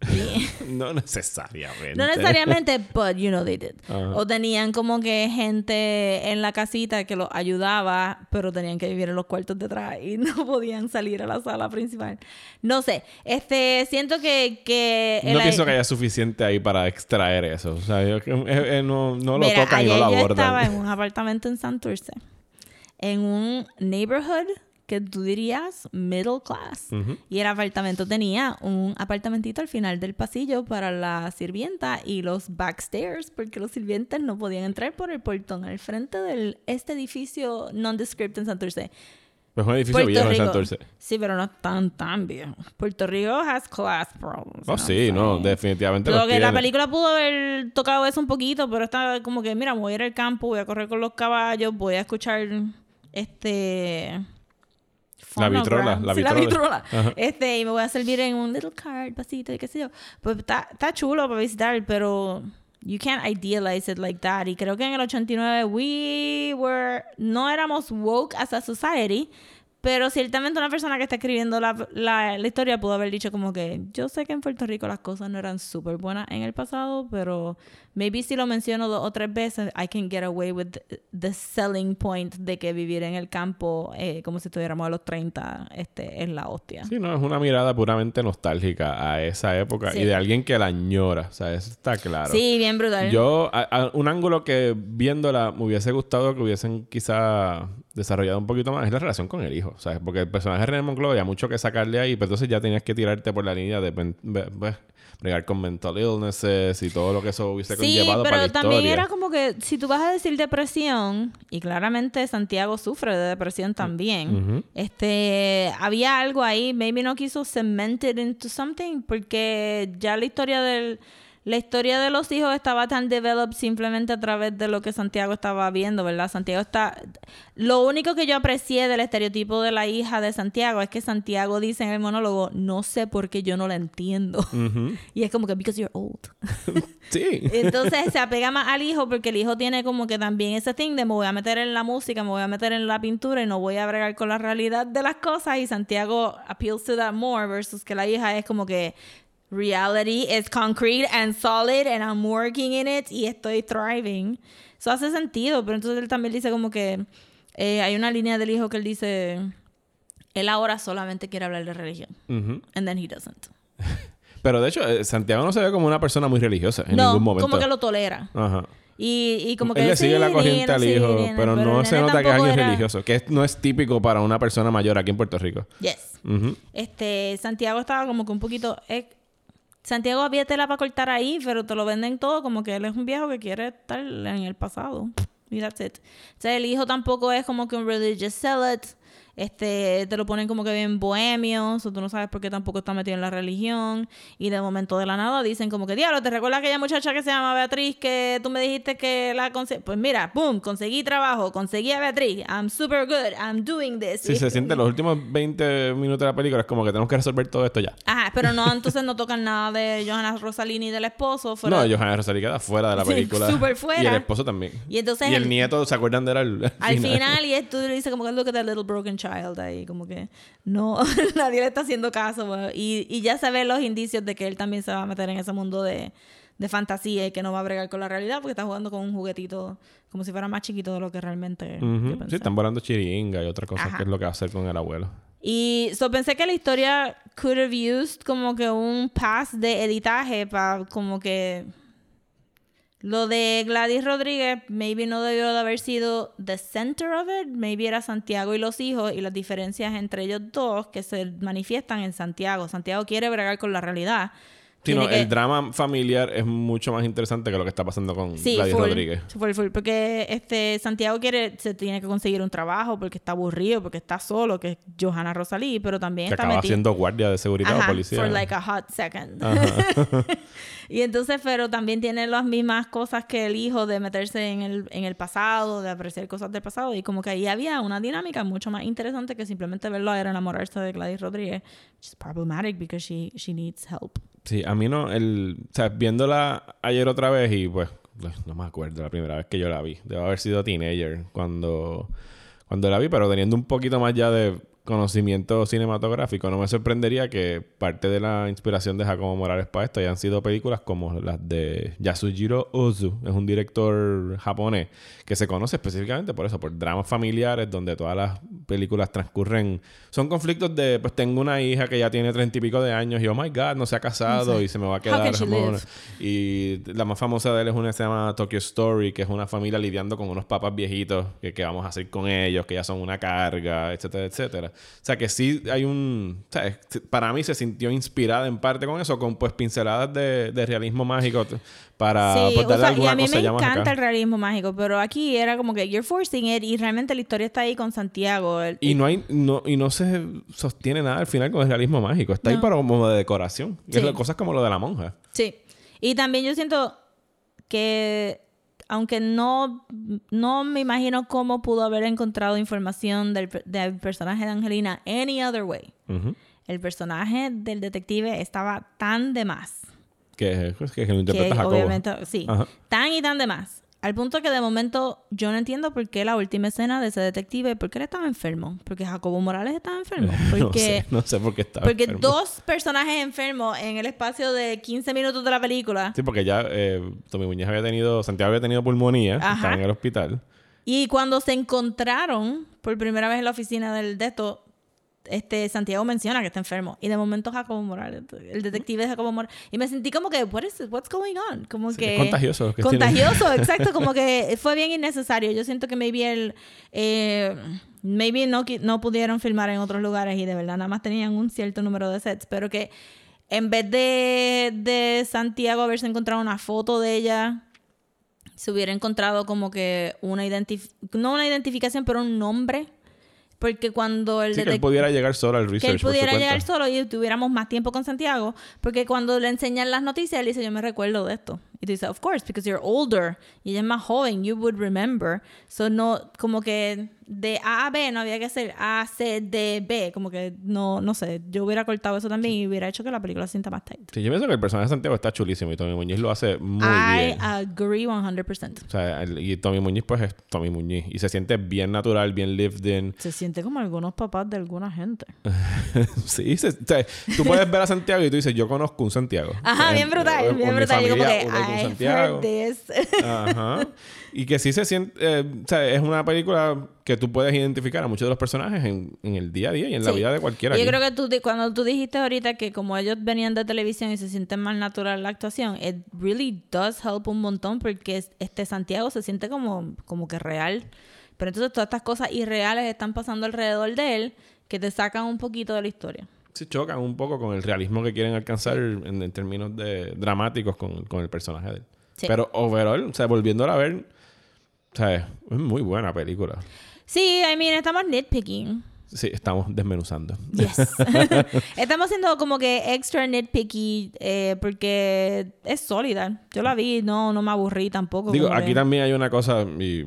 no necesariamente. No necesariamente, but you know they did. O tenían como que gente en la casita que los ayudaba, pero tenían que vivir en los cuartos detrás y no podían salir a la sala principal. No sé, este, siento que... que no pienso que haya suficiente ahí para extraer eso. O sea, yo, eh, eh, no, no lo tocan y no lo abordan. Yo estaba en un apartamento en Santurce, en un neighborhood que tú dirías middle class. Y el apartamento tenía un apartamentito al final del pasillo para la sirvienta y los backstairs, porque los sirvientes no podían entrar por el portón al frente de este edificio nondescript en Santurce. Pues un edificio viejo en Santurce. Sí, pero no tan, tan viejo. Puerto Rico has class problems. Oh, sí, no, definitivamente. Lo que la película pudo haber tocado eso un poquito, pero está como que, mira, voy a ir al campo, voy a correr con los caballos, voy a escuchar este la vitrola, la vitrola. Este, y me voy a servir en un little card, vasito y qué sé yo. Pues está, está chulo para visitar, pero you can't idealize it like that. Y creo que en el 89 we were, no éramos woke as a society, pero ciertamente una persona que está escribiendo la, la, historia pudo haber dicho como que yo sé que en Puerto Rico las cosas no eran súper buenas en el pasado, pero maybe si lo menciono dos o tres veces, I can get away with the, selling point de que vivir en el campo eh, como si estuviéramos a los 30 este, es la hostia. Sí, no, es una mirada puramente nostálgica a esa época y de alguien que la añora, o sea, eso está claro. Sí, bien brutal. Yo, un ángulo que viéndola me hubiese gustado que hubiesen quizá desarrollado un poquito más es la relación con el hijo. ¿Sabes? Porque el personaje de René Monclova había mucho que sacarle ahí, pero entonces ya tenías que tirarte por la línea de pues, bregar con mental illnesses y todo lo que eso hubiese conllevado para la historia. pero también era como que si tú vas a decir depresión, y claramente Santiago sufre de depresión también, este, había algo ahí, maybe no quiso cement it into something, porque ya la historia del la historia de los hijos estaba tan developed simplemente a través de lo que Santiago estaba viendo, ¿verdad? Santiago está... Lo único que yo aprecié del estereotipo de la hija de Santiago es que Santiago dice en el monólogo, no sé por qué yo no la entiendo. Y es como que, because you're old. sí. Entonces se apega más al hijo porque el hijo tiene como que también ese thing de me voy a meter en la música, me voy a meter en la pintura y no voy a bregar con la realidad de las cosas. Y Santiago appeals to that more versus que la hija es como que reality is concrete and solid and I'm working in it y estoy thriving. Eso hace sentido, pero entonces él también dice como que eh, hay una línea del hijo que él dice, él ahora solamente quiere hablar de religión. And then he doesn't. pero de hecho, eh, Santiago no se ve como una persona muy religiosa en ningún momento. como que lo tolera. Ajá. Y, y como que él le sigue la corriente al hijo, pero, no se nota que es alguien religioso, que no es típico para una persona mayor aquí en Puerto Rico. Yes. Este, Santiago estaba como que un poquito Santiago había tela para cortar ahí, pero te lo venden todo como que él es un viejo que quiere estar en el pasado. Y that's it. O sea, el hijo tampoco es como que un religious zealot. Este, te lo ponen como que bien bohemio, o tú no sabes por qué tampoco está metido en la religión. Y de momento de la nada dicen como que, diablo, ¿te recuerdas aquella muchacha que se llama Beatriz que tú me dijiste que la conseguí? Pues mira, boom, conseguí trabajo, conseguí a Beatriz. I'm super good, I'm doing this. Sí, se siente los últimos 20 minutos de la película, es como que tenemos que resolver todo esto ya. Ajá, pero no, entonces no tocan nada de Johanna Rosalini y del esposo. No, Johanna Rosalini queda fuera de la película. Súper fuera. Y el esposo también. Y entonces... Y el, nieto, ¿se acuerdan de él al, al final? y tú le dices como que look at that little broken child ahí, como que no, nadie le está haciendo caso. Y, y ya se ven los indicios de que él también se va a meter en ese mundo de, de fantasía y que no va a bregar con la realidad porque está jugando con un juguetito como si fuera más chiquito de lo que realmente. Sí, están volando chiringa y otra cosa que es lo que va a hacer con el abuelo. Y so, pensé que la historia could have used como que un pass de editaje para como que lo de Gladys Rodríguez, maybe no debió de haber sido the center of it, maybe era Santiago y los hijos y las diferencias entre ellos dos que se manifiestan en Santiago. Santiago quiere bregar con la realidad Sino el drama familiar es mucho más interesante que lo que está pasando con sí, Gladys Rodríguez. Full, full, porque este Santiago quiere, se tiene que conseguir un trabajo porque está aburrido, porque está solo, que es Johanna Rosalí, pero también que está acaba siendo guardia de seguridad o policía. For like a hot second. y entonces, pero también tiene las mismas cosas que el hijo de meterse en el, en el pasado, de apreciar cosas del pasado. Y como que ahí había una dinámica mucho más interesante que simplemente verlo era enamorarse de Gladys Rodríguez. Which is problematic because she, she needs help. Sí, a mí no, el, o sea, viéndola ayer otra vez y pues, pues, no me acuerdo la primera vez que yo la vi. Debo haber sido teenager cuando, cuando la vi, pero teniendo un poquito más ya de conocimiento cinematográfico, no me sorprendería que parte de la inspiración de Jacobo Morales para esto hayan sido películas como las de Yasujiro Ozu, es un director japonés que se conoce específicamente por eso, por dramas familiares donde todas las películas transcurren, son conflictos de, pues tengo una hija que ya tiene treinta y pico de años y oh my god, no se ha casado y se me va a quedar. Y la más famosa de él es una que se llama Tokyo Story, que es una familia lidiando con unos papás viejitos, que qué vamos a hacer con ellos, que ya son una carga, etcétera, etcétera. O sea, que sí hay un... Para mí se sintió inspirada en parte con eso, con pues pinceladas de, de realismo mágico para sí, pues, y a mí me encanta el realismo mágico, pero aquí era como que you're forcing it y realmente la historia está ahí con Santiago. y no hay no y no se sostiene nada al final con el realismo mágico, está ahí para como de decoración, sí. es cosas como lo de la monja. Sí. Y también yo siento que aunque no, no me imagino cómo pudo haber encontrado información del, personaje de Angelina any other way. El personaje del detective estaba tan de más. Que, que, que lo interpreta que, Obviamente, sí. Tan y tan de más. Al punto que de momento yo no entiendo por qué la última escena de ese detective, ¿por qué él estaba enfermo? Porque Jacobo Morales estaba enfermo. Porque, no, sé, por qué estaba Porque dos personajes enfermos en el espacio de 15 minutos de la película. Sí, porque ya eh, Tommy Muñez había tenido, Santiago había tenido pulmonía, estaba en el hospital. Y cuando se encontraron por primera vez en la oficina del de esto, este Santiago menciona que está enfermo. Y de momento Jacobo Morales, el detective de Jacobo Morales y me sentí como que what is what's going on, como que contagioso, contagioso, exacto, como que fue bien innecesario. Yo siento que maybe el eh, maybe no no pudieron filmar en otros lugares y de verdad nada más tenían un cierto número de sets, pero que en vez de, de Santiago haberse encontrado una foto de ella se hubiera encontrado como que una no una identificación, pero un nombre porque cuando el sí, que él pudiera llegar solo al research. Que él pudiera llegar solo y tuviéramos más tiempo con Santiago. Porque cuando le enseñan las noticias, él dice: Yo me recuerdo de esto. Y tú dices: Of course, because you're older. Y ella es más joven, you would remember. So, no, como que de A a B no había que hacer A, C, D, B. Como que no, no sé. Yo hubiera cortado eso también y hubiera hecho que la película se sienta más tight. Sí, yo pienso que el personaje de Santiago está chulísimo y Tommy Muñiz lo hace muy bien. I agree 100%. O sea, y Tommy Muñiz, pues es Tommy Muñiz. Y se siente bien natural, bien lived in. Se siente como algunos papás de alguna gente. sí, o sea, tú puedes ver a Santiago y tú dices, yo conozco un Santiago. Ajá, bien brutal, bien brutal. Familia, yo como que, Santiago. Ajá. Y que sí se siente, eh, o sea, es una película que tú puedes identificar a muchos de los personajes en, en el día a día y en la vida de cualquiera. Yo creo que tú, cuando tú dijiste ahorita que como ellos venían de televisión y se sienten más natural la actuación, it really does help un montón porque este Santiago se siente como, como que real. Pero entonces todas estas cosas irreales están pasando alrededor de él que te sacan un poquito de la historia. Sí, chocan un poco con el realismo que quieren alcanzar en, términos de dramáticos con, con el personaje de él. Pero overall, o sea, volviéndola a ver, o sea, es muy buena película. Sí, I mean, estamos nitpicking. Sí, estamos desmenuzando. Yes. Estamos siendo como que extra nitpicky eh, porque es sólida. Yo la vi, no, no me aburrí tampoco. Digo, aquí que- también hay una cosa, y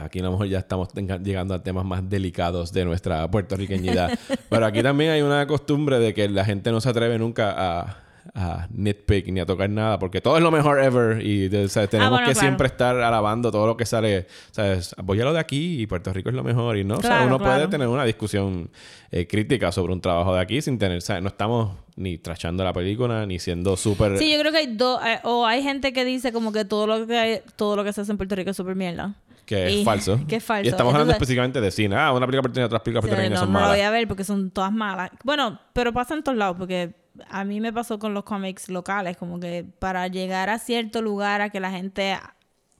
aquí a lo mejor ya estamos llegando a temas más delicados de nuestra puertorriqueñidad, pero aquí también hay una costumbre de que la gente no se atreve nunca a, a nitpick ni a tocar nada, porque todo es lo mejor ever y o sea, tenemos Ah, bueno, que claro. siempre estar alabando todo lo que sale, ¿sabes? Apóyalo de aquí y Puerto Rico es lo mejor y no, o sea, Claro, uno puede claro. tener una discusión eh, crítica sobre un trabajo de aquí sin tener, o sea, no estamos ni trashando la película ni siendo súper... Sí, yo creo que hay dos, eh, o hay gente que dice como que todo lo que hay- todo lo que se hace en Puerto Rico es súper mierda. Que es Y- falso. que es falso. Y estamos hablando Entonces- específicamente de cine. Ah, una película puertorriqueña, otras películas Sí, puertorriqueñas no, son no la malas. voy a ver porque son todas malas. Bueno, pero pasa en todos lados porque a mí me pasó con los cómics locales, como que para llegar a cierto lugar a que la gente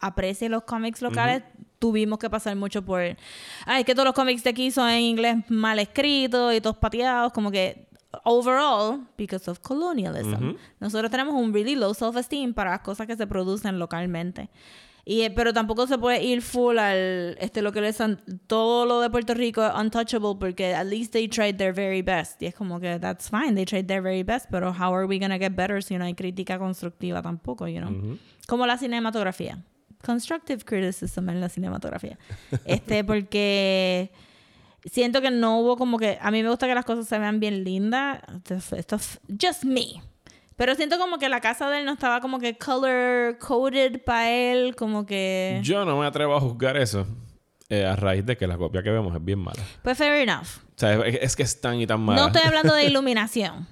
aprecie los cómics locales, tuvimos que pasar mucho por... Ay, que todos los cómics de aquí son en inglés mal escritos y todos pateados, como que... Overall, because of colonialism, nosotros tenemos un really low self-esteem para las cosas que se producen localmente. Y, eh, pero tampoco se puede ir full al este lo que les han- todo lo de Puerto Rico es untouchable porque at least they tried their very best. Y es como que that's fine they tried their very best pero how are we gonna get better si no hay crítica constructiva tampoco you know como la cinematografía. Constructive criticism en la cinematografía. Este porque siento que no hubo como que a mí me gusta que las cosas se vean bien lindas. Esto es just me pero siento como que la casa de él no estaba como que color coded para él como que Yo no me atrevo a juzgar eso eh, a raíz de que la copia que vemos es bien mala. pues fair enough O sea, es, que es tan y tan mala. no estoy hablando de iluminación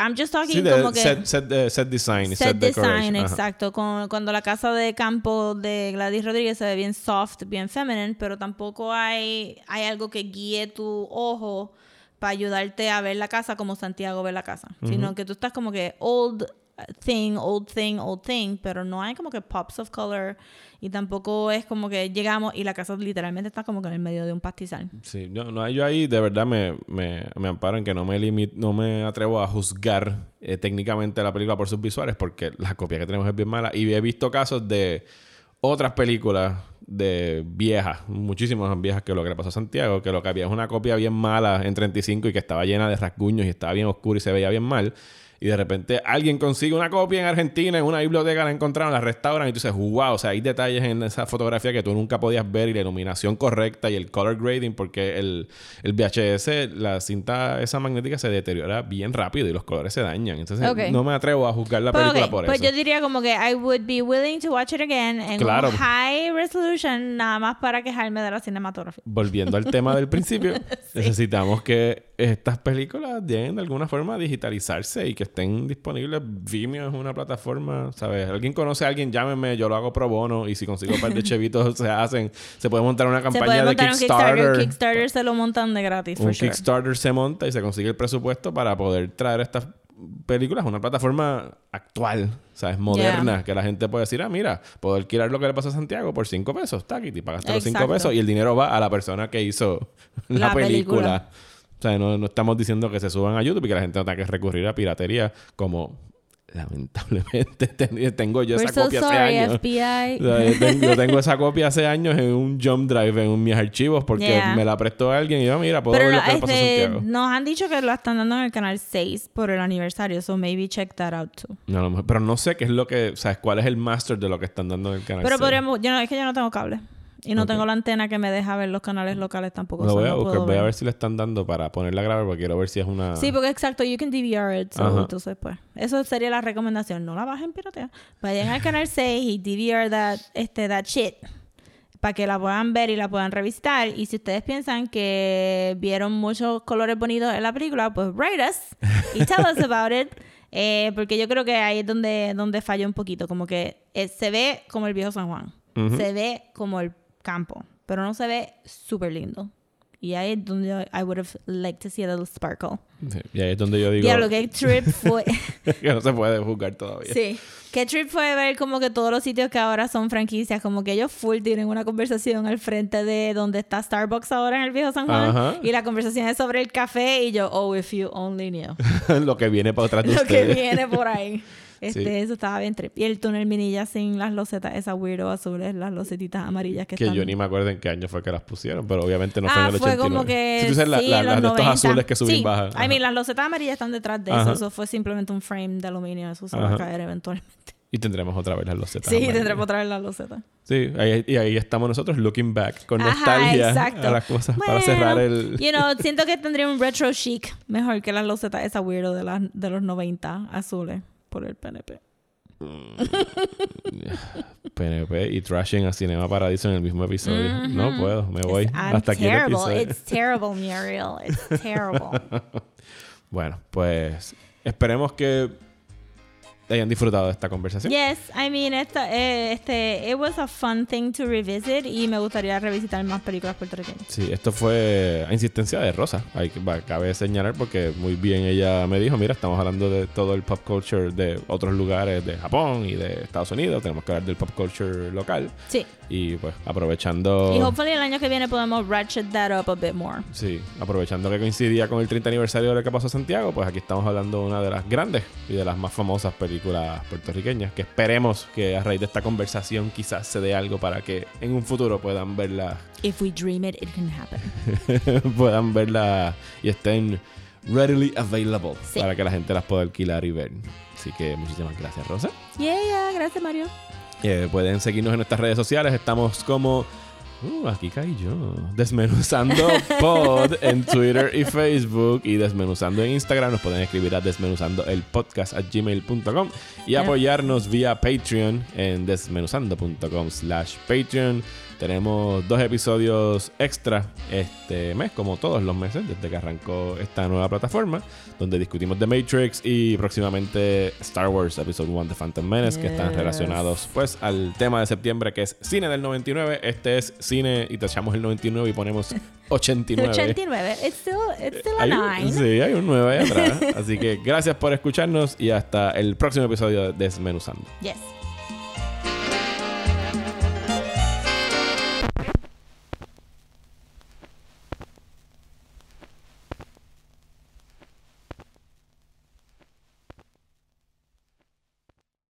I'm just talking Sí, de como que set, set, de- set design set set, design, exacto. Con- cuando la casa de campo de Gladys Rodríguez se ve bien soft, bien feminine, pero tampoco hay, hay algo que guíe tu ojo para ayudarte a ver la casa como Santiago ve la casa. Sino que tú estás como que old thing, old thing, old thing, pero no hay como que pops of color y tampoco es como que llegamos y la casa literalmente está como que en el medio de un pastizal. Sí, no, no, yo ahí de verdad me, me, me amparo en que no me limit, no me atrevo a juzgar eh, técnicamente la película por sus visuales porque la copia que tenemos es bien mala. Y he visto casos de otras películas de viejas, muchísimas viejas que lo que le pasó a Santiago, que lo que había es una copia bien mala en 35 y que estaba llena de rasguños y estaba bien oscura y se veía bien mal. Y de repente alguien consigue una copia en Argentina, en una biblioteca la encontraron, la restauran y tú dices, wow, o sea, hay detalles en esa fotografía que tú nunca podías ver y la iluminación correcta y el color grading, porque el, el VHS, la cinta esa magnética se deteriora bien rápido y los colores se dañan. Entonces Ok. no me atrevo a juzgar la Pues, película por pues eso. yo diría como que I would be willing to watch it again en Claro. high resolution nada más para quejarme de la cinematografía. Volviendo al tema del principio, necesitamos que estas películas lleguen de alguna forma a digitalizarse y que estén disponibles. Vimeo es una plataforma, ¿sabes? Alguien conoce a alguien, llámeme, yo lo hago pro bono y si consigo un par de chevitos se hacen. Se puede montar una Se campaña de un Kickstarter. Kickstarter. Se lo montan de gratis, un for sure. Kickstarter se monta y se consigue el presupuesto para poder traer estas películas a una plataforma actual, ¿sabes? Moderna, Yeah. que la gente puede decir, ah, mira, puedo alquilar lo que le pasó a Santiago por cinco pesos, está aquí, y pagaste los cinco Exacto. pesos y el dinero va a la persona que hizo la, La película. película. O sea, no, no estamos diciendo que se suban a YouTube y que la gente no tenga que recurrir a piratería como lamentablemente ten- tengo yo We're esa so copia hace sorry, años. FBI. O sea, yo, tengo, esa copia hace años en un jump drive en mis archivos porque Yeah. me la prestó alguien y yo, mira, puedo Pero ver lo que le pasó a este, Santiago. nos han dicho que lo están dando en el canal 6 por el aniversario, so maybe check that out too. No, pero no sé qué es lo que, ¿sabes? ¿Cuál es el master de lo que están dando en el canal? Pero seis? podríamos, yo no, es que yo no tengo cable. Y no tengo la antena que me deja ver los canales locales tampoco. Lo voy a no buscar, puedo voy a ver si le están dando para ponerla a grabar porque quiero ver si es una... Sí, porque exacto, you can DVR it. so, entonces, pues, eso sería la recomendación. No la bajen piratea. Vayan al canal 6 y DVR that, este, that shit. Para que la puedan ver y la puedan revisitar. Y si ustedes piensan que vieron muchos colores bonitos en la película, pues write us y tell us about it. Eh, porque yo creo que ahí es donde, donde falla un poquito. Como que eh, se ve como el viejo San Juan. Se ve como el campo. Pero no se ve súper lindo. Y ahí es donde I would have liked to see a little sparkle. Sí, Y ahí es donde yo digo Diablo, qué trip fue. que no se puede juzgar todavía. sí. Qué trip fue ver como que todos los sitios que ahora son franquicias, como que ellos full tienen una conversación al frente de donde está Starbucks ahora en el viejo San Juan. Ajá. Y la conversación es sobre el café y yo, oh, if you only knew. lo que viene para atrás de Lo que ustedes. viene por ahí. Este, Sí. Eso estaba bien trip. Y el túnel minilla sin las losetas, esas weirdo azules, las losetitas amarillas que, Que están... yo ni me acuerdo en qué año fue que las pusieron, pero obviamente no fue ah, en el fue 89. como que... Si tú dices la- sí, la- los estos 90. azules que suben sí. bajan. I mean, las losetas amarillas están detrás de Ajá. eso. Eso fue simplemente un frame de aluminio. Eso se va a caer eventualmente. Y tendremos otra vez las losetas. Sí, amarillas. tendremos otra vez las losetas. Sí, ahí, y ahí estamos nosotros looking back con Ajá, nostalgia exacto. a las cosas para cerrar el... You know, siento que tendría un retro chic mejor que las losetas esa weirdo de, las de los 90 azules por el PNP. PNP y trashing a Cinema Paradiso en el mismo episodio. No puedo, me voy. It's- I'm Hasta aquí el terrible. episodio. It's terrible, Muriel. It's terrible. Bueno, pues esperemos que hayan disfrutado de esta conversación. yes, I mean, esta, eh, este, it was a fun thing to revisit y me gustaría revisitar más películas puertorriqueñas. Sí, esto fue a insistencia de Rosa. Hay que, va- cabe señalar porque muy bien ella me dijo, mira, estamos hablando de todo el pop culture de otros lugares de Japón y de Estados Unidos, tenemos que hablar del pop culture local Sí. Y pues aprovechando... Y hopefully el año que viene podemos ratchet that up a bit more. Sí, aprovechando que coincidía con el 30 aniversario de lo que pasó a Santiago, pues aquí estamos hablando de una de las grandes y de las más famosas películas puertorriqueñas, que esperemos que a raíz de esta conversación quizás se dé algo para que en un futuro puedan verla, If we dream it, it can happen. puedan verla y estén readily available Sí. para que la gente las pueda alquilar y ver. Así que muchísimas gracias, Rosa. Yeah, yeah. Gracias, Mario. Eh, pueden seguirnos en nuestras redes sociales. Estamos como. Uh, aquí caí yo. Desmenuzando Pod en Twitter y Facebook. Y Desmenuzando en Instagram. Nos pueden escribir a desmenuzando el podcast a gmail.com. Y Yeah. apoyarnos vía Patreon en desmenuzando.com slash Patreon. Tenemos dos episodios extra este mes, como todos los meses, desde que arrancó esta nueva plataforma, donde discutimos The Matrix y próximamente Star Wars Episode 1 de Phantom Menace, que están Yes. relacionados pues al tema de septiembre, que es cine del 99. Este es cine y te echamos el 99 y ponemos 89. 89. It's still, it's still a Hay un- nine. sí, hay un 9 ahí atrás. Así que gracias por escucharnos y hasta el próximo episodio de Desmenuzando. Yes.